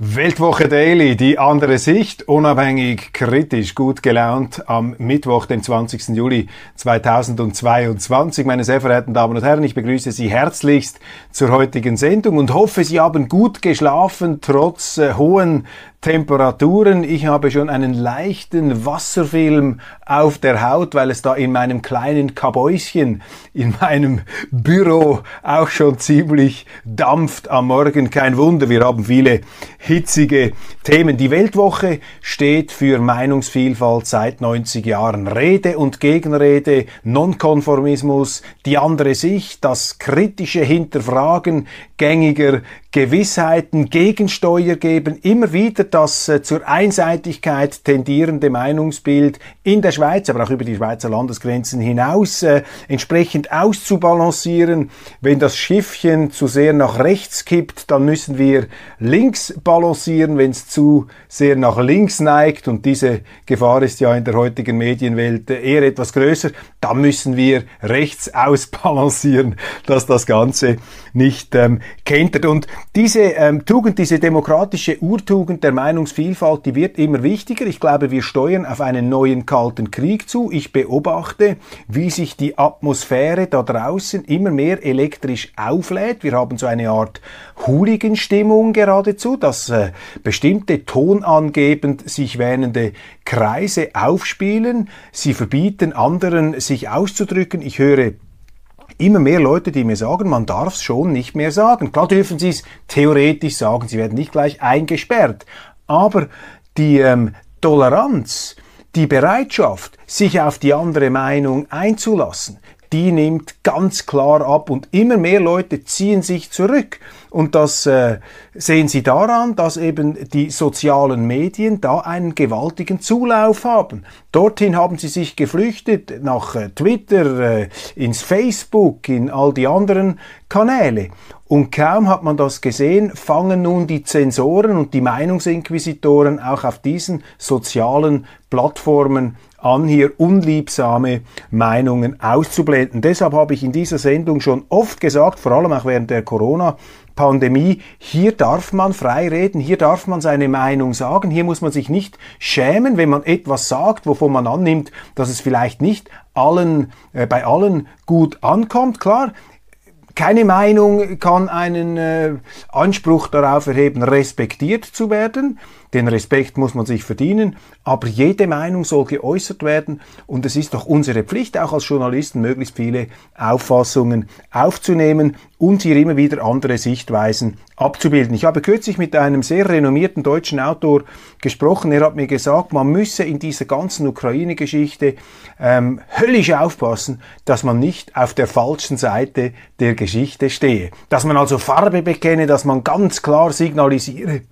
Weltwoche Daily, die andere Sicht, unabhängig, kritisch, gut gelaunt am Mittwoch, dem 20. Juli 2022. Meine sehr verehrten Damen und Herren, ich begrüße Sie herzlichst zur heutigen Sendung und hoffe, Sie haben gut geschlafen, trotz äh, hohen Temperaturen. Ich habe schon einen leichten Wasserfilm auf der Haut, weil es da in meinem kleinen Kabäuschen, in meinem Büro auch schon ziemlich dampft am Morgen. Kein Wunder, wir haben viele hitzige Themen. Die Weltwoche steht für Meinungsvielfalt seit 90 Jahren. Rede und Gegenrede, Nonkonformismus, die andere Sicht, das kritische Hinterfragen gängiger Gewissheiten, Gegensteuer geben, immer wieder das äh, zur Einseitigkeit tendierende Meinungsbild in der Schweiz, aber auch über die Schweizer Landesgrenzen hinaus äh, entsprechend auszubalancieren. Wenn das Schiffchen zu sehr nach rechts kippt, dann müssen wir links balancieren. Wenn es zu sehr nach links neigt, und diese Gefahr ist ja in der heutigen Medienwelt äh, eher etwas größer, dann müssen wir rechts ausbalancieren, dass das Ganze nicht ähm, kentert. Und diese ähm, Tugend, diese demokratische Urtugend der Meinungsvielfalt, die wird immer wichtiger. Ich glaube, wir steuern auf einen neuen kalten Krieg zu. Ich beobachte, wie sich die Atmosphäre da draußen immer mehr elektrisch auflädt. Wir haben so eine Art Hooligan-Stimmung geradezu, dass äh, bestimmte tonangebend sich wähnende Kreise aufspielen. Sie verbieten anderen, sich auszudrücken. Ich höre immer mehr Leute, die mir sagen, man darf es schon nicht mehr sagen. Klar dürfen sie es theoretisch sagen, sie werden nicht gleich eingesperrt. Aber die ähm, Toleranz, die Bereitschaft, sich auf die andere Meinung einzulassen, die nimmt ganz klar ab und immer mehr Leute ziehen sich zurück. Und das äh, sehen Sie daran, dass eben die sozialen Medien da einen gewaltigen Zulauf haben. Dorthin haben sie sich geflüchtet, nach äh, Twitter, äh, ins Facebook, in all die anderen Kanäle. Und kaum hat man das gesehen, fangen nun die Zensoren und die Meinungsinquisitoren auch auf diesen sozialen Plattformen an, hier unliebsame Meinungen auszublenden. Deshalb habe ich in dieser Sendung schon oft gesagt, vor allem auch während der Corona Pandemie, hier darf man frei reden, hier darf man seine Meinung sagen, hier muss man sich nicht schämen, wenn man etwas sagt, wovon man annimmt, dass es vielleicht nicht allen, äh, bei allen gut ankommt. Klar, keine Meinung kann einen äh, Anspruch darauf erheben, respektiert zu werden. Den Respekt muss man sich verdienen, aber jede Meinung soll geäußert werden. Und es ist doch unsere Pflicht, auch als Journalisten, möglichst viele Auffassungen aufzunehmen und hier immer wieder andere Sichtweisen abzubilden. Ich habe kürzlich mit einem sehr renommierten deutschen Autor gesprochen. Er hat mir gesagt, man müsse in dieser ganzen Ukraine-Geschichte ähm, höllisch aufpassen, dass man nicht auf der falschen Seite der Geschichte stehe. Dass man also Farbe bekenne, dass man ganz klar signalisiere,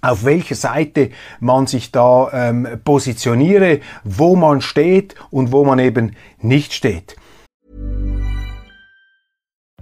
auf welcher Seite man sich da ähm, positioniere, wo man steht und wo man eben nicht steht.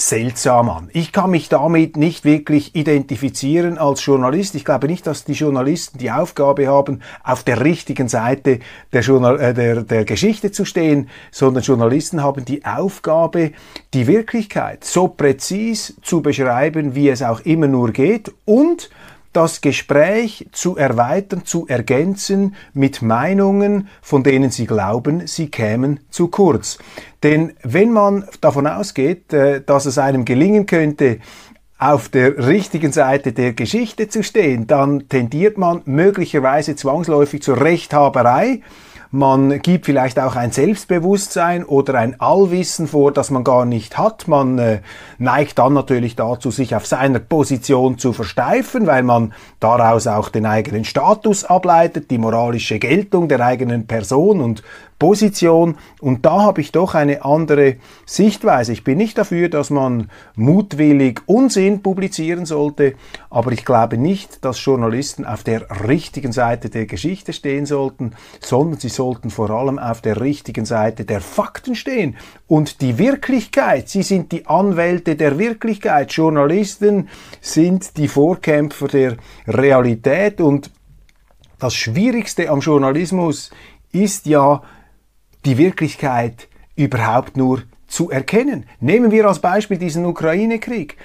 seltsam an. Ich kann mich damit nicht wirklich identifizieren als Journalist. Ich glaube nicht, dass die Journalisten die Aufgabe haben, auf der richtigen Seite der, Journal äh, der, der Geschichte zu stehen, sondern Journalisten haben die Aufgabe, die Wirklichkeit so präzis zu beschreiben, wie es auch immer nur geht und das Gespräch zu erweitern, zu ergänzen mit Meinungen, von denen sie glauben, sie kämen zu kurz. Denn wenn man davon ausgeht, äh, dass es einem gelingen könnte, auf der richtigen Seite der Geschichte zu stehen, dann tendiert man möglicherweise zwangsläufig zur Rechthaberei man gibt vielleicht auch ein Selbstbewusstsein oder ein Allwissen vor, das man gar nicht hat. Man äh, neigt dann natürlich dazu, sich auf seiner Position zu versteifen, weil man daraus auch den eigenen Status ableitet, die moralische Geltung der eigenen Person und Position. Und da habe ich doch eine andere Sichtweise. Ich bin nicht dafür, dass man mutwillig Unsinn publizieren sollte, aber ich glaube nicht, dass Journalisten auf der richtigen Seite der Geschichte stehen sollten, sondern sie sollten vor allem auf der richtigen Seite der Fakten stehen. Und die Wirklichkeit, sie sind die Anwälte der Wirklichkeit. Journalisten sind die Vorkämpfer der Realität und das Schwierigste am Journalismus ist ja, die Wirklichkeit überhaupt nur zu erkennen. Nehmen wir als Beispiel diesen Ukraine-Krieg.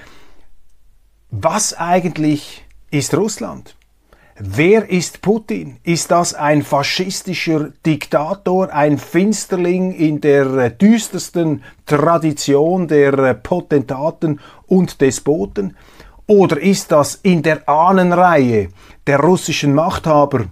Was eigentlich ist Russland? Wer ist Putin? Ist das ein faschistischer Diktator, ein Finsterling in der düstersten Tradition der Potentaten und Despoten? Oder ist das in der Ahnenreihe der russischen Machthaber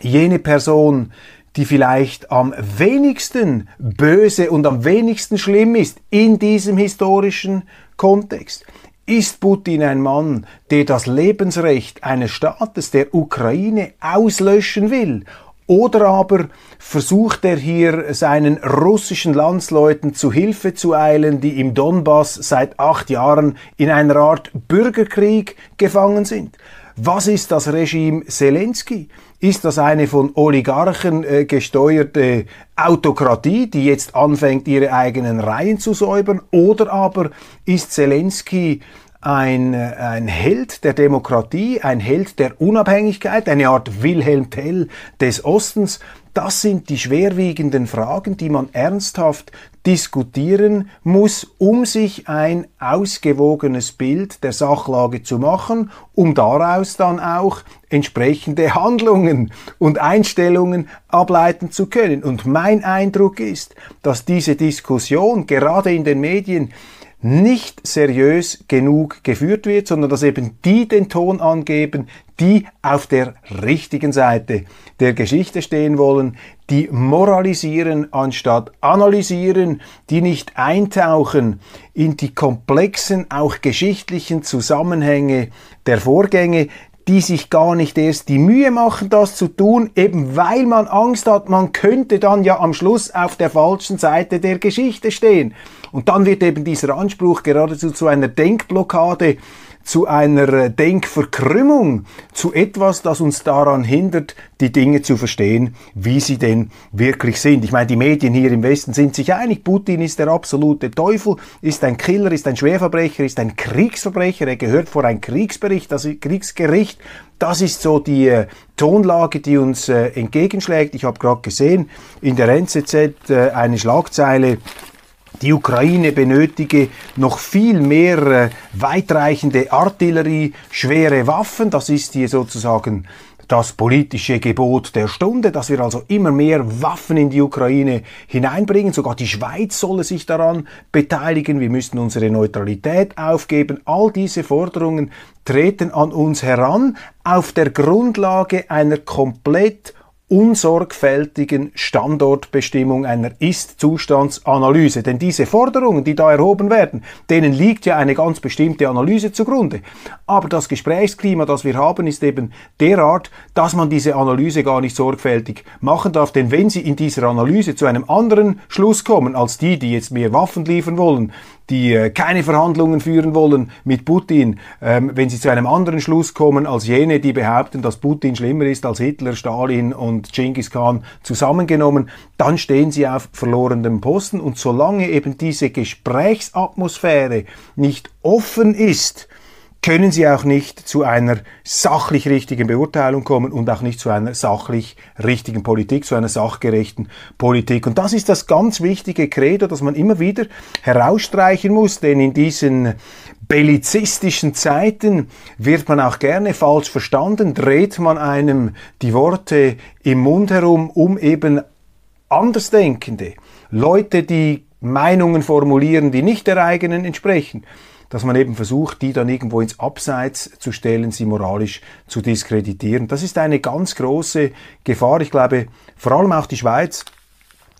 jene Person, die vielleicht am wenigsten böse und am wenigsten schlimm ist in diesem historischen Kontext. Ist Putin ein Mann, der das Lebensrecht eines Staates, der Ukraine, auslöschen will? Oder aber versucht er hier seinen russischen Landsleuten zu Hilfe zu eilen, die im Donbass seit acht Jahren in einer Art Bürgerkrieg gefangen sind? Was ist das Regime Zelensky? Ist das eine von Oligarchen äh, gesteuerte Autokratie, die jetzt anfängt, ihre eigenen Reihen zu säubern? Oder aber ist Zelensky ein, äh, ein Held der Demokratie, ein Held der Unabhängigkeit, eine Art Wilhelm Tell des Ostens? Das sind die schwerwiegenden Fragen, die man ernsthaft diskutieren muss, um sich ein ausgewogenes Bild der Sachlage zu machen, um daraus dann auch entsprechende Handlungen und Einstellungen ableiten zu können. Und mein Eindruck ist, dass diese Diskussion gerade in den Medien nicht seriös genug geführt wird, sondern dass eben die den Ton angeben, die auf der richtigen Seite der Geschichte stehen wollen, die moralisieren anstatt analysieren, die nicht eintauchen in die komplexen, auch geschichtlichen Zusammenhänge der Vorgänge, die sich gar nicht erst die Mühe machen, das zu tun, eben weil man Angst hat, man könnte dann ja am Schluss auf der falschen Seite der Geschichte stehen. Und dann wird eben dieser Anspruch geradezu zu einer Denkblockade, zu einer Denkverkrümmung, zu etwas, das uns daran hindert, die Dinge zu verstehen, wie sie denn wirklich sind. Ich meine, die Medien hier im Westen sind sich einig, Putin ist der absolute Teufel, ist ein Killer, ist ein Schwerverbrecher, ist ein Kriegsverbrecher, er gehört vor ein Kriegsbericht, das Kriegsgericht. Das ist so die äh, Tonlage, die uns äh, entgegenschlägt. Ich habe gerade gesehen, in der NZZ äh, eine Schlagzeile, die Ukraine benötige noch viel mehr äh, weitreichende Artillerie, schwere Waffen. Das ist hier sozusagen das politische Gebot der Stunde, dass wir also immer mehr Waffen in die Ukraine hineinbringen. Sogar die Schweiz solle sich daran beteiligen. Wir müssen unsere Neutralität aufgeben. All diese Forderungen treten an uns heran auf der Grundlage einer komplett unsorgfältigen Standortbestimmung einer Ist-Zustandsanalyse. Denn diese Forderungen, die da erhoben werden, denen liegt ja eine ganz bestimmte Analyse zugrunde. Aber das Gesprächsklima, das wir haben, ist eben derart, dass man diese Analyse gar nicht sorgfältig machen darf. Denn wenn Sie in dieser Analyse zu einem anderen Schluss kommen, als die, die jetzt mehr Waffen liefern wollen, die äh, keine Verhandlungen führen wollen mit Putin, ähm, wenn sie zu einem anderen Schluss kommen als jene, die behaupten, dass Putin schlimmer ist als Hitler, Stalin und Genghis Khan zusammengenommen, dann stehen sie auf verlorenem Posten. Und solange eben diese Gesprächsatmosphäre nicht offen ist, können sie auch nicht zu einer sachlich richtigen Beurteilung kommen und auch nicht zu einer sachlich richtigen Politik, zu einer sachgerechten Politik. Und das ist das ganz wichtige Credo, das man immer wieder herausstreichen muss, denn in diesen bellizistischen Zeiten wird man auch gerne falsch verstanden, dreht man einem die Worte im Mund herum, um eben Andersdenkende, Leute, die Meinungen formulieren, die nicht der eigenen entsprechen, dass man eben versucht, die dann irgendwo ins Abseits zu stellen, sie moralisch zu diskreditieren. Das ist eine ganz große Gefahr. Ich glaube, vor allem auch die Schweiz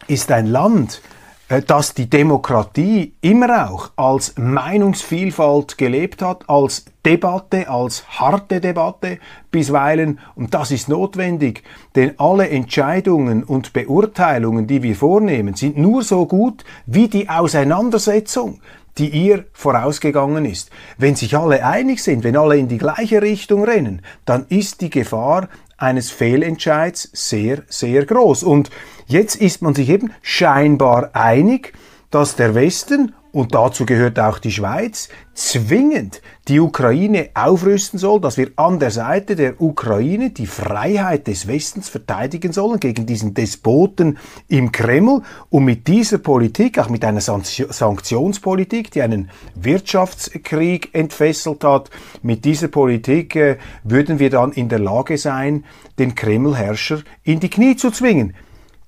ist ein Land, äh, das die Demokratie immer auch als Meinungsvielfalt gelebt hat, als Debatte, als harte Debatte bisweilen. Und das ist notwendig, denn alle Entscheidungen und Beurteilungen, die wir vornehmen, sind nur so gut wie die Auseinandersetzung, die ihr vorausgegangen ist. Wenn sich alle einig sind, wenn alle in die gleiche Richtung rennen, dann ist die Gefahr eines Fehlentscheids sehr, sehr groß. Und jetzt ist man sich eben scheinbar einig, dass der Westen und dazu gehört auch die Schweiz, zwingend die Ukraine aufrüsten soll, dass wir an der Seite der Ukraine die Freiheit des Westens verteidigen sollen gegen diesen Despoten im Kreml und mit dieser Politik, auch mit einer Sanktionspolitik, die einen Wirtschaftskrieg entfesselt hat, mit dieser Politik äh, würden wir dann in der Lage sein, den Kremlherrscher in die Knie zu zwingen.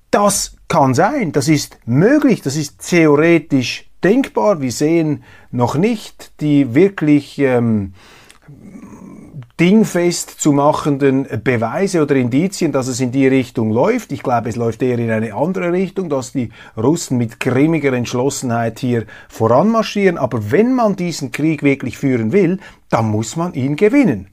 Das kann sein, das ist möglich, das ist theoretisch denkbar. Wir sehen noch nicht die wirklich ähm, dingfest zu machenden Beweise oder Indizien, dass es in die Richtung läuft. Ich glaube, es läuft eher in eine andere Richtung, dass die Russen mit grimmiger Entschlossenheit hier voranmarschieren. Aber wenn man diesen Krieg wirklich führen will, dann muss man ihn gewinnen.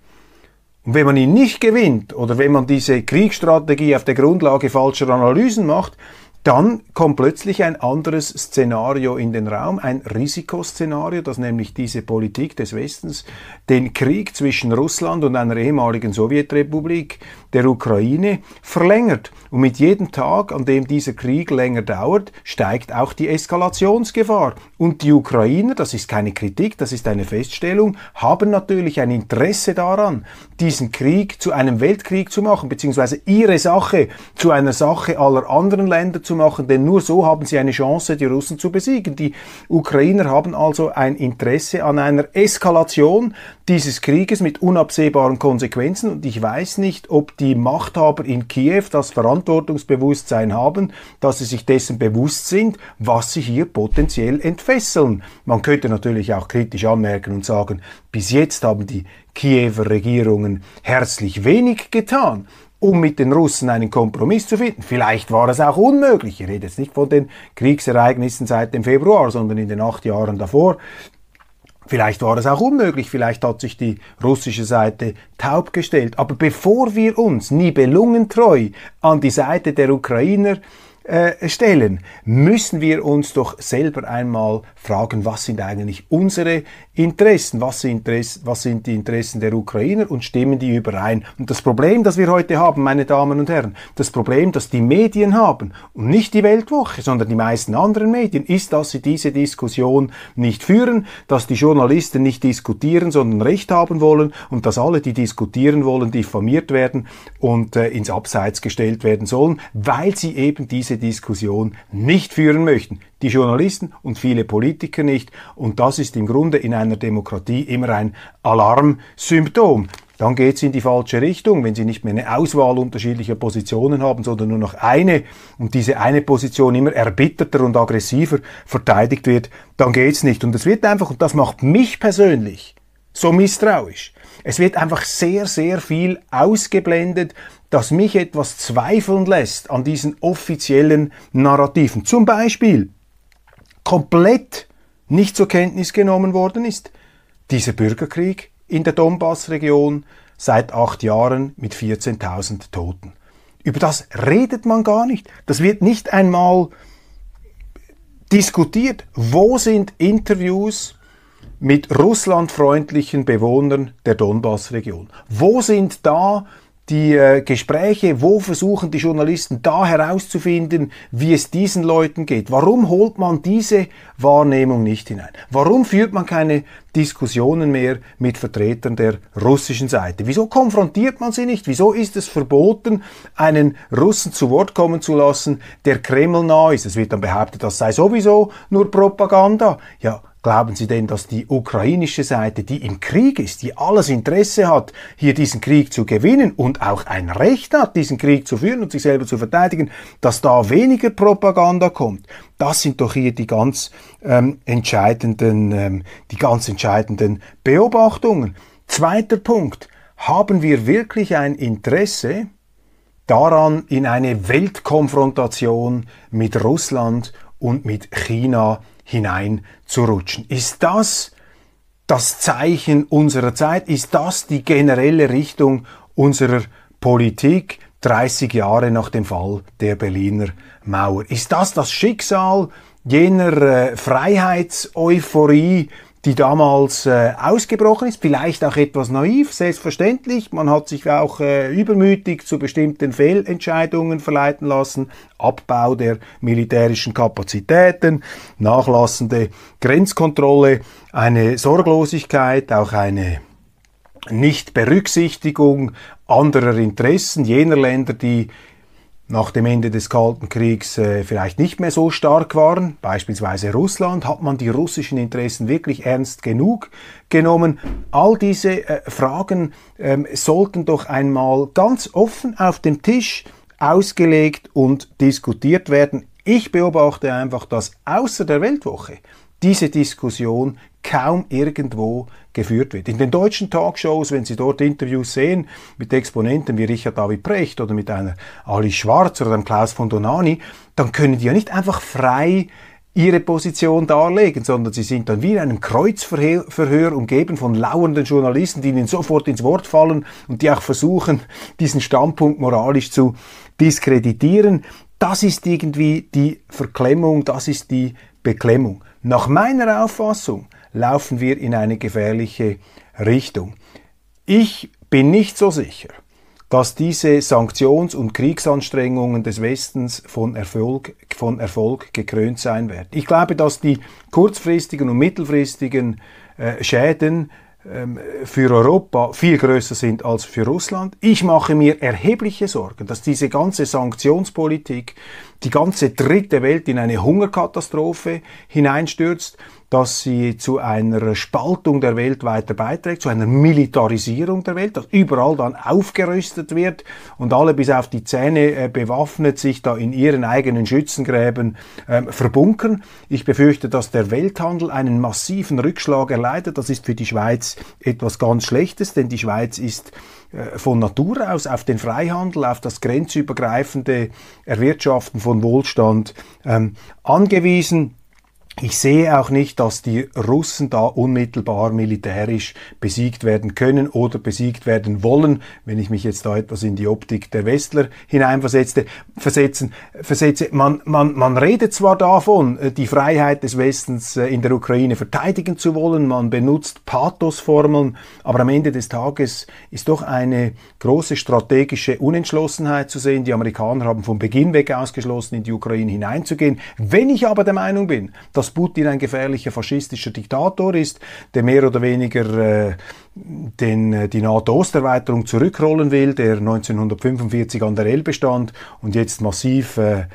Und wenn man ihn nicht gewinnt oder wenn man diese Kriegsstrategie auf der Grundlage falscher Analysen macht, dann kommt plötzlich ein anderes Szenario in den Raum, ein Risikoszenario, dass nämlich diese Politik des Westens den Krieg zwischen Russland und einer ehemaligen Sowjetrepublik, der Ukraine, verlängert. Und mit jedem Tag, an dem dieser Krieg länger dauert, steigt auch die Eskalationsgefahr. Und die Ukrainer, das ist keine Kritik, das ist eine Feststellung, haben natürlich ein Interesse daran, diesen Krieg zu einem Weltkrieg zu machen, beziehungsweise ihre Sache zu einer Sache aller anderen Länder zu machen, denn nur so haben sie eine Chance, die Russen zu besiegen. Die Ukrainer haben also ein Interesse an einer Eskalation dieses Krieges mit unabsehbaren Konsequenzen und ich weiß nicht, ob die Machthaber in Kiew das Verantwortungsbewusstsein haben, dass sie sich dessen bewusst sind, was sie hier potenziell entfesseln. Man könnte natürlich auch kritisch anmerken und sagen, bis jetzt haben die Kiewer Regierungen herzlich wenig getan um mit den Russen einen Kompromiss zu finden. Vielleicht war es auch unmöglich. Ich rede jetzt nicht von den Kriegsereignissen seit dem Februar, sondern in den acht Jahren davor. Vielleicht war es auch unmöglich, vielleicht hat sich die russische Seite taub gestellt. Aber bevor wir uns nibelungentreu an die Seite der Ukrainer äh, stellen, müssen wir uns doch selber einmal fragen, was sind eigentlich unsere Interessen, was sind, was sind die Interessen der Ukrainer und stimmen die überein. Und das Problem, das wir heute haben, meine Damen und Herren, das Problem, das die Medien haben und nicht die Weltwoche, sondern die meisten anderen Medien, ist, dass sie diese Diskussion nicht führen, dass die Journalisten nicht diskutieren, sondern Recht haben wollen und dass alle, die diskutieren wollen, diffamiert werden und äh, ins Abseits gestellt werden sollen, weil sie eben diese Diskussion nicht führen möchten. Die Journalisten und viele Politiker nicht. Und das ist im Grunde in einer Demokratie immer ein Alarmsymptom. Dann geht es in die falsche Richtung, wenn Sie nicht mehr eine Auswahl unterschiedlicher Positionen haben, sondern nur noch eine und diese eine Position immer erbitterter und aggressiver verteidigt wird, dann geht's nicht. Und es wird einfach, und das macht mich persönlich so misstrauisch, es wird einfach sehr, sehr viel ausgeblendet, das mich etwas zweifeln lässt an diesen offiziellen Narrativen. Zum Beispiel komplett nicht zur Kenntnis genommen worden ist dieser Bürgerkrieg in der Donbass-Region seit acht Jahren mit 14.000 Toten. Über das redet man gar nicht. Das wird nicht einmal diskutiert. Wo sind Interviews mit russlandfreundlichen Bewohnern der Donbass-Region? Wo sind da die äh, Gespräche, wo versuchen die Journalisten da herauszufinden, wie es diesen Leuten geht? Warum holt man diese Wahrnehmung nicht hinein? Warum führt man keine Diskussionen mehr mit Vertretern der russischen Seite? Wieso konfrontiert man sie nicht? Wieso ist es verboten, einen Russen zu Wort kommen zu lassen, der Kreml nah ist? Es wird dann behauptet, das sei sowieso nur Propaganda. Ja, Glauben Sie denn, dass die ukrainische Seite, die im Krieg ist, die alles Interesse hat, hier diesen Krieg zu gewinnen und auch ein Recht hat, diesen Krieg zu führen und sich selber zu verteidigen, dass da weniger Propaganda kommt? Das sind doch hier die ganz ähm, entscheidenden, ähm, die ganz entscheidenden Beobachtungen. Zweiter Punkt. Haben wir wirklich ein Interesse daran, in eine Weltkonfrontation mit Russland und mit China hineinzurutschen. Ist das das Zeichen unserer Zeit? Ist das die generelle Richtung unserer Politik 30 Jahre nach dem Fall der Berliner Mauer? Ist das das Schicksal jener äh, Freiheitseuphorie, die damals äh, ausgebrochen ist, vielleicht auch etwas naiv, selbstverständlich. Man hat sich auch äh, übermütig zu bestimmten Fehlentscheidungen verleiten lassen. Abbau der militärischen Kapazitäten, nachlassende Grenzkontrolle, eine Sorglosigkeit, auch eine Nichtberücksichtigung anderer Interessen jener Länder, die nach dem Ende des Kalten Kriegs äh, vielleicht nicht mehr so stark waren, beispielsweise Russland, hat man die russischen Interessen wirklich ernst genug genommen. All diese äh, Fragen ähm, sollten doch einmal ganz offen auf dem Tisch ausgelegt und diskutiert werden. Ich beobachte einfach, dass außer der Weltwoche diese Diskussion kaum irgendwo geführt wird. In den deutschen Talkshows, wenn Sie dort Interviews sehen mit Exponenten wie Richard David Precht oder mit einer Ali Schwarz oder einem Klaus von Donani, dann können die ja nicht einfach frei ihre Position darlegen, sondern sie sind dann wie in einem Kreuzverhör umgeben von lauernden Journalisten, die ihnen sofort ins Wort fallen und die auch versuchen, diesen Standpunkt moralisch zu diskreditieren. Das ist irgendwie die Verklemmung, das ist die Beklemmung. Nach meiner Auffassung laufen wir in eine gefährliche Richtung. Ich bin nicht so sicher, dass diese Sanktions- und Kriegsanstrengungen des Westens von Erfolg, von Erfolg gekrönt sein werden. Ich glaube, dass die kurzfristigen und mittelfristigen äh, Schäden ähm, für Europa viel größer sind als für Russland. Ich mache mir erhebliche Sorgen, dass diese ganze Sanktionspolitik die ganze dritte Welt in eine Hungerkatastrophe hineinstürzt dass sie zu einer Spaltung der Welt weiter beiträgt, zu einer Militarisierung der Welt, dass überall dann aufgerüstet wird und alle bis auf die Zähne äh, bewaffnet sich da in ihren eigenen Schützengräben ähm, verbunkern. Ich befürchte, dass der Welthandel einen massiven Rückschlag erleidet. Das ist für die Schweiz etwas ganz Schlechtes, denn die Schweiz ist äh, von Natur aus auf den Freihandel, auf das grenzübergreifende Erwirtschaften von Wohlstand ähm, angewiesen. Ich sehe auch nicht, dass die Russen da unmittelbar militärisch besiegt werden können oder besiegt werden wollen, wenn ich mich jetzt da etwas in die Optik der Westler hineinversetze. Versetzen, versetze. Man, man, man redet zwar davon, äh, die Freiheit des Westens äh, in der Ukraine verteidigen zu wollen, man benutzt Pathosformeln, aber am Ende des Tages ist doch eine große strategische Unentschlossenheit zu sehen. Die Amerikaner haben von Beginn weg ausgeschlossen, in die Ukraine hineinzugehen. Wenn ich aber der Meinung bin, dass dass Putin ein gefährlicher faschistischer Diktator ist, der mehr oder weniger äh, den, äh, die NATO-Osterweiterung zurückrollen will, der 1945 an der Elbe stand und jetzt massiv äh,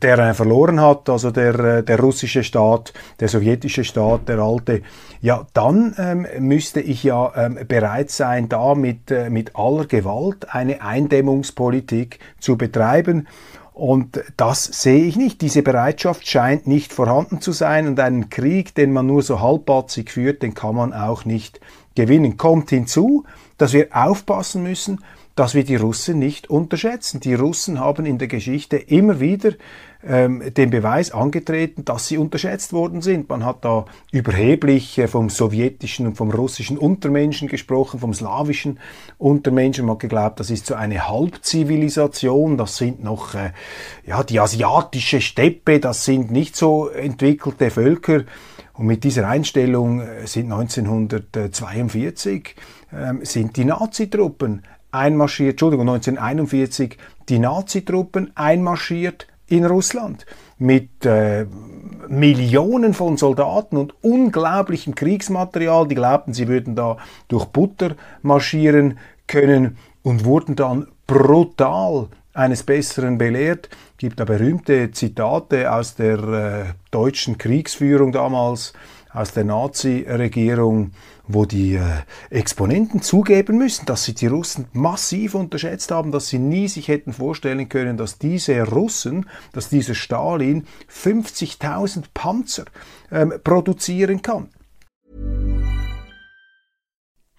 Terrain verloren hat, also der, äh, der russische Staat, der sowjetische Staat, der alte, ja, dann ähm, müsste ich ja ähm, bereit sein, da mit, äh, mit aller Gewalt eine Eindämmungspolitik zu betreiben. Und das sehe ich nicht. Diese Bereitschaft scheint nicht vorhanden zu sein und einen Krieg, den man nur so halbpatzig führt, den kann man auch nicht gewinnen. Kommt hinzu, dass wir aufpassen müssen, dass wir die Russen nicht unterschätzen. Die Russen haben in der Geschichte immer wieder ähm, den Beweis angetreten, dass sie unterschätzt worden sind. Man hat da überheblich äh, vom sowjetischen und vom russischen Untermenschen gesprochen, vom slawischen Untermenschen. Man hat geglaubt, das ist so eine Halbzivilisation, das sind noch äh, ja die asiatische Steppe, das sind nicht so entwickelte Völker. Und mit dieser Einstellung äh, sind 1942 äh, sind die Nazitruppen einmarschiert, Entschuldigung, 1941 die Nazitruppen einmarschiert in Russland mit äh, Millionen von Soldaten und unglaublichem Kriegsmaterial. Die glaubten, sie würden da durch Butter marschieren können und wurden dann brutal eines Besseren belehrt. Es gibt da berühmte Zitate aus der äh, deutschen Kriegsführung damals, aus der Nazi-Regierung wo die äh, Exponenten zugeben müssen, dass sie die Russen massiv unterschätzt haben, dass sie nie sich hätten vorstellen können, dass diese Russen, dass dieser Stalin 50.000 Panzer ähm, produzieren kann.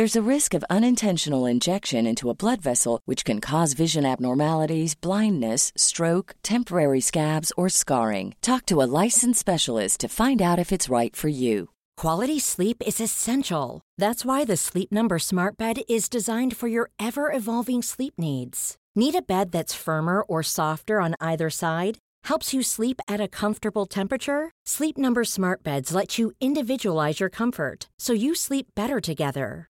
There's a risk of unintentional injection into a blood vessel, which can cause vision abnormalities, blindness, stroke, temporary scabs, or scarring. Talk to a licensed specialist to find out if it's right for you. Quality sleep is essential. That's why the Sleep Number Smart Bed is designed for your ever evolving sleep needs. Need a bed that's firmer or softer on either side? Helps you sleep at a comfortable temperature? Sleep Number Smart Beds let you individualize your comfort so you sleep better together.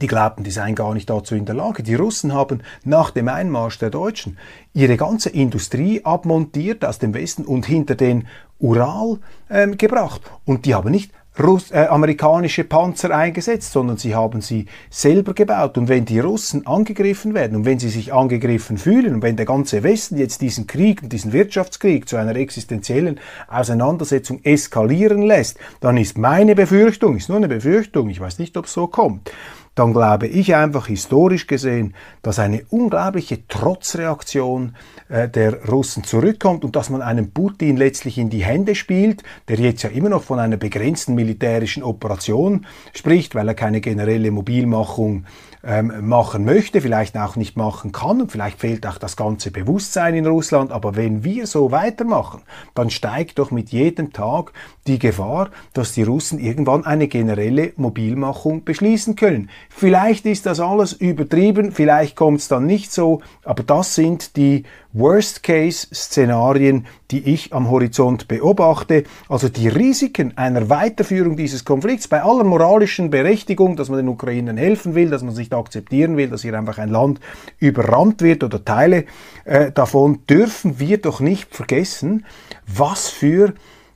Die glaubten, die seien gar nicht dazu in der Lage. Die Russen haben nach dem Einmarsch der Deutschen ihre ganze Industrie abmontiert aus dem Westen und hinter den Ural ähm, gebracht. Und die haben nicht Russ äh, amerikanische Panzer eingesetzt, sondern sie haben sie selber gebaut. Und wenn die Russen angegriffen werden und wenn sie sich angegriffen fühlen und wenn der ganze Westen jetzt diesen Krieg und diesen Wirtschaftskrieg zu einer existenziellen Auseinandersetzung eskalieren lässt, dann ist meine Befürchtung, ist nur eine Befürchtung, ich weiß nicht, ob es so kommt, dann glaube ich einfach historisch gesehen, dass eine unglaubliche Trotzreaktion äh, der Russen zurückkommt und dass man einem Putin letztlich in die Hände spielt, der jetzt ja immer noch von einer begrenzten militärischen Operation spricht, weil er keine generelle Mobilmachung ähm, machen möchte, vielleicht auch nicht machen kann und vielleicht fehlt auch das ganze Bewusstsein in Russland. Aber wenn wir so weitermachen, dann steigt doch mit jedem Tag die Gefahr, dass die Russen irgendwann eine generelle Mobilmachung beschließen können. Vielleicht ist das alles übertrieben, vielleicht kommt es dann nicht so, aber das sind die Worst-Case-Szenarien, die ich am Horizont beobachte. Also die Risiken einer Weiterführung dieses Konflikts bei aller moralischen Berechtigung, dass man den Ukrainern helfen will, dass man sich akzeptieren will, dass hier einfach ein Land überrannt wird oder Teile äh, davon, dürfen wir doch nicht vergessen, was für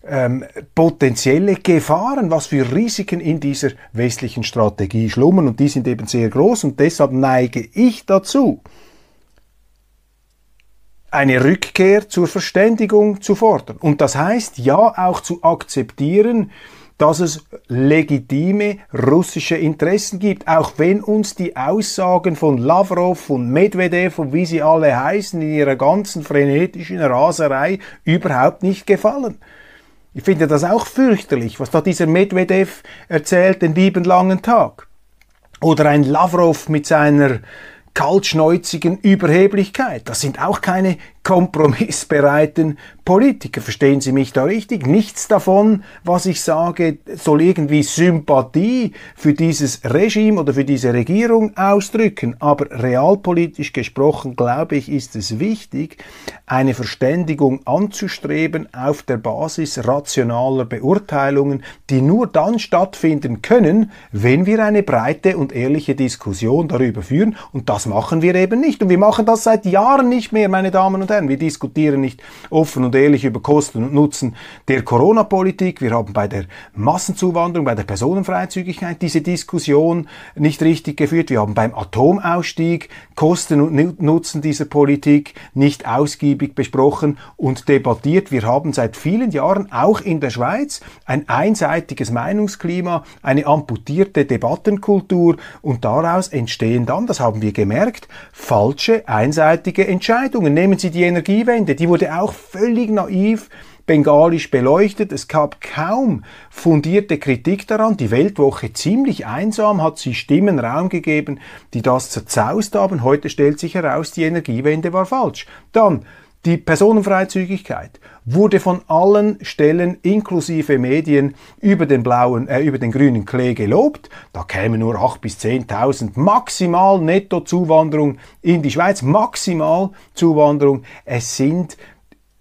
ähm, potenzielle Gefahren, was für Risiken in dieser westlichen Strategie schlummern und die sind eben sehr groß und deshalb neige ich dazu, eine Rückkehr zur Verständigung zu fordern. Und das heißt ja auch zu akzeptieren, dass es legitime russische Interessen gibt, auch wenn uns die Aussagen von Lavrov und Medvedev und wie sie alle heißen in ihrer ganzen frenetischen Raserei überhaupt nicht gefallen. Ich finde das auch fürchterlich, was da dieser Medvedev erzählt den lieben langen Tag. Oder ein Lavrov mit seiner kaltschnäuzigen Überheblichkeit. Das sind auch keine kompromissbereiten Politiker. Verstehen Sie mich da richtig? Nichts davon, was ich sage, soll irgendwie Sympathie für dieses Regime oder für diese Regierung ausdrücken. Aber realpolitisch gesprochen, glaube ich, ist es wichtig, eine Verständigung anzustreben auf der Basis rationaler Beurteilungen, die nur dann stattfinden können, wenn wir eine breite und ehrliche Diskussion darüber führen. Und das machen wir eben nicht. Und wir machen das seit Jahren nicht mehr, meine Damen und Herren. Wir diskutieren nicht offen und ehrlich über Kosten und Nutzen der Corona-Politik. Wir haben bei der Massenzuwanderung, bei der Personenfreizügigkeit diese Diskussion nicht richtig geführt. Wir haben beim Atomausstieg Kosten und Nutzen dieser Politik nicht ausgiebig besprochen und debattiert. Wir haben seit vielen Jahren auch in der Schweiz ein einseitiges Meinungsklima, eine amputierte Debattenkultur und daraus entstehen dann, das haben wir gemerkt, falsche, einseitige Entscheidungen. Nehmen Sie die Energiewende, die wurde auch völlig naiv bengalisch beleuchtet. Es gab kaum fundierte Kritik daran. Die Weltwoche ziemlich einsam hat sie Stimmen Raum gegeben, die das zerzaust haben. Heute stellt sich heraus, die Energiewende war falsch. Dann die Personenfreizügigkeit wurde von allen Stellen inklusive Medien über den blauen, äh, über den grünen Klee gelobt. Da kämen nur 8 bis 10.000 maximal Nettozuwanderung in die Schweiz, maximal Zuwanderung. Es sind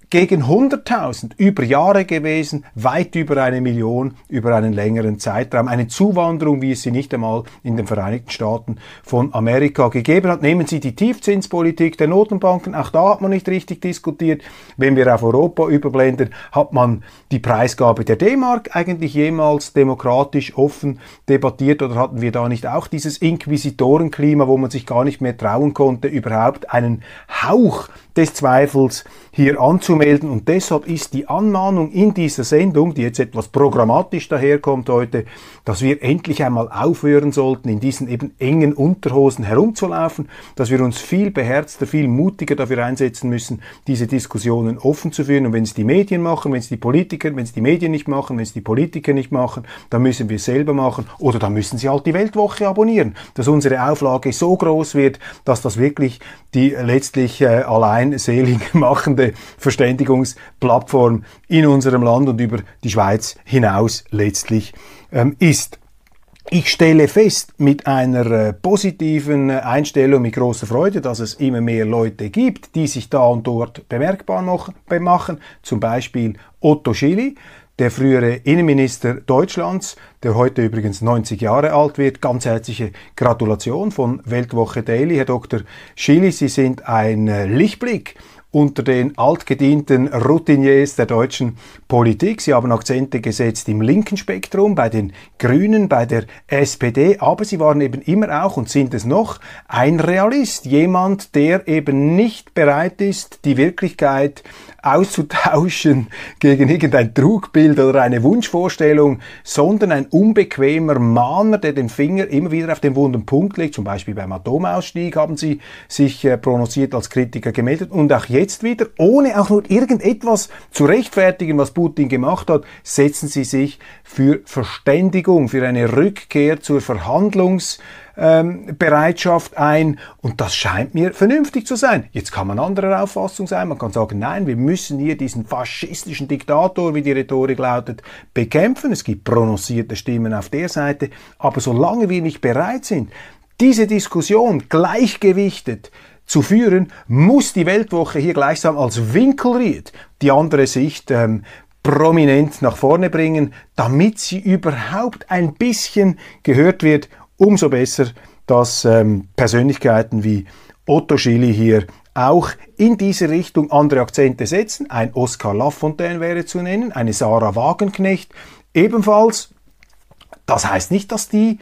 gegen 100.000 über Jahre gewesen, weit über eine Million über einen längeren Zeitraum. Eine Zuwanderung, wie es sie nicht einmal in den Vereinigten Staaten von Amerika gegeben hat. Nehmen Sie die Tiefzinspolitik der Notenbanken, auch da hat man nicht richtig diskutiert. Wenn wir auf Europa überblenden, hat man die Preisgabe der D-Mark eigentlich jemals demokratisch offen debattiert oder hatten wir da nicht auch dieses Inquisitorenklima, wo man sich gar nicht mehr trauen konnte, überhaupt einen Hauch des Zweifels hier anzumelden. Und deshalb ist die Anmahnung in dieser Sendung, die jetzt etwas programmatisch daherkommt heute, dass wir endlich einmal aufhören sollten, in diesen eben engen Unterhosen herumzulaufen, dass wir uns viel beherzter, viel mutiger dafür einsetzen müssen, diese Diskussionen offen zu führen. Und wenn es die Medien machen, wenn es die Politiker, wenn es die Medien nicht machen, wenn es die Politiker nicht machen, dann müssen wir es selber machen oder dann müssen sie halt die Weltwoche abonnieren, dass unsere Auflage so groß wird, dass das wirklich die letztlich äh, allein selig machende Verständigungsplattform in unserem Land und über die Schweiz hinaus letztlich ist. Ich stelle fest mit einer äh, positiven Einstellung mit großer Freude, dass es immer mehr Leute gibt, die sich da und dort bemerkbar machen. Zum Beispiel Otto Schily, der frühere Innenminister Deutschlands, der heute übrigens 90 Jahre alt wird. Ganz herzliche Gratulation von Weltwoche Daily, Herr Dr. Schily. Sie sind ein äh, Lichtblick unter den altgedienten Routiniers der deutschen Politik. Sie haben Akzente gesetzt im linken Spektrum, bei den Grünen, bei der SPD, aber sie waren eben immer auch und sind es noch ein Realist, jemand, der eben nicht bereit ist, die Wirklichkeit auszutauschen gegen irgendein Trugbild oder eine Wunschvorstellung, sondern ein unbequemer Mahner, der den Finger immer wieder auf den wunden Punkt legt. Zum Beispiel beim Atomausstieg haben sie sich äh, prononciert als Kritiker gemeldet und auch jetzt wieder, ohne auch nur irgendetwas zu rechtfertigen, was Putin gemacht hat, setzen sie sich für Verständigung, für eine Rückkehr zur Verhandlungs- ähm, Bereitschaft ein und das scheint mir vernünftig zu sein. Jetzt kann man anderer Auffassung sein, man kann sagen, nein, wir müssen hier diesen faschistischen Diktator, wie die Rhetorik lautet, bekämpfen. Es gibt prononcierte Stimmen auf der Seite, aber solange wir nicht bereit sind, diese Diskussion gleichgewichtet zu führen, muss die Weltwoche hier gleichsam als Winkelried die andere Sicht ähm, prominent nach vorne bringen, damit sie überhaupt ein bisschen gehört wird umso besser, dass ähm, Persönlichkeiten wie Otto Schily hier auch in diese Richtung andere Akzente setzen. Ein Oskar Lafontaine wäre zu nennen, eine Sarah Wagenknecht ebenfalls. Das heißt nicht, dass die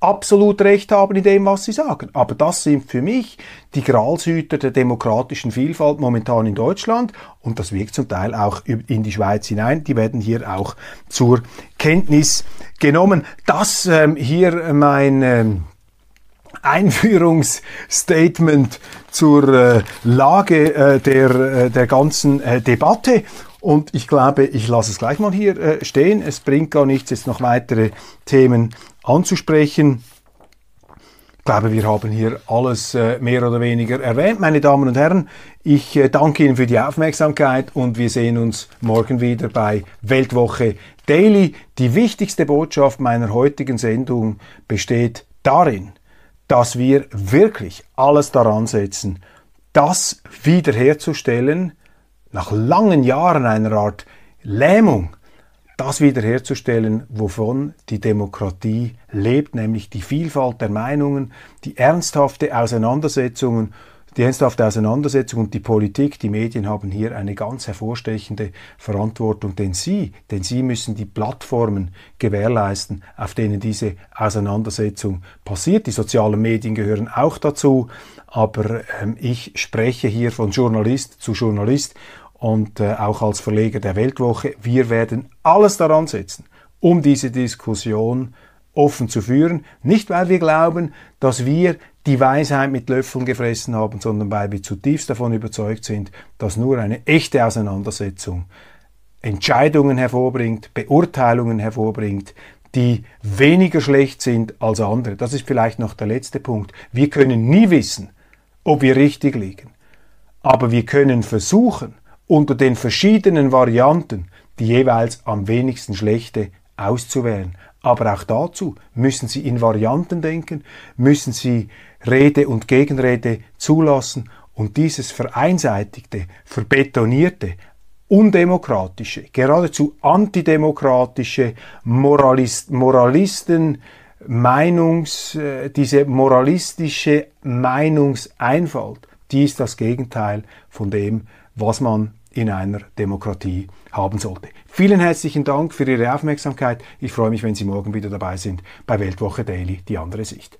absolut recht haben in dem, was sie sagen. Aber das sind für mich die Gralshüter der demokratischen Vielfalt momentan in Deutschland und das wirkt zum Teil auch in die Schweiz hinein. Die werden hier auch zur Kenntnis genommen. Das ähm, hier mein ähm, Einführungsstatement zur äh, Lage äh, der, äh, der ganzen äh, Debatte. Und ich glaube, ich lasse es gleich mal hier äh, stehen. Es bringt gar nichts, jetzt noch weitere Themen anzusprechen. Ich glaube, wir haben hier alles äh, mehr oder weniger erwähnt. Meine Damen und Herren, ich äh, danke Ihnen für die Aufmerksamkeit und wir sehen uns morgen wieder bei Weltwoche Daily. Die wichtigste Botschaft meiner heutigen Sendung besteht darin, dass wir wirklich alles daran setzen, das wiederherzustellen, nach langen Jahren einer Art Lähmung, das wiederherzustellen, wovon die Demokratie lebt, nämlich die Vielfalt der Meinungen, die ernsthafte Auseinandersetzungen, die ernsthafte Auseinandersetzung und die Politik, die Medien haben hier eine ganz hervorstechende Verantwortung, denn sie, denn sie müssen die Plattformen gewährleisten, auf denen diese Auseinandersetzung passiert. Die sozialen Medien gehören auch dazu, aber ähm, ich spreche hier von Journalist zu Journalist und äh, auch als Verleger der Weltwoche. Wir werden alles daran setzen, um diese Diskussion offen zu führen. Nicht, weil wir glauben, dass wir die Weisheit mit Löffeln gefressen haben, sondern weil wir zutiefst davon überzeugt sind, dass nur eine echte Auseinandersetzung Entscheidungen hervorbringt, Beurteilungen hervorbringt, die weniger schlecht sind als andere. Das ist vielleicht noch der letzte Punkt. Wir können nie wissen, ob wir richtig liegen. Aber wir können versuchen, unter den verschiedenen Varianten die jeweils am wenigsten schlechte auszuwählen. Aber auch dazu müssen Sie in Varianten denken, müssen Sie Rede und Gegenrede zulassen und dieses vereinseitigte, verbetonierte, undemokratische, geradezu antidemokratische Moralist, Moralisten, Meinungs, äh, diese moralistische Meinungseinfalt, die ist das Gegenteil von dem, was man in einer Demokratie haben sollte. Vielen herzlichen Dank für Ihre Aufmerksamkeit. Ich freue mich, wenn Sie morgen wieder dabei sind bei Weltwoche Daily, die andere Sicht.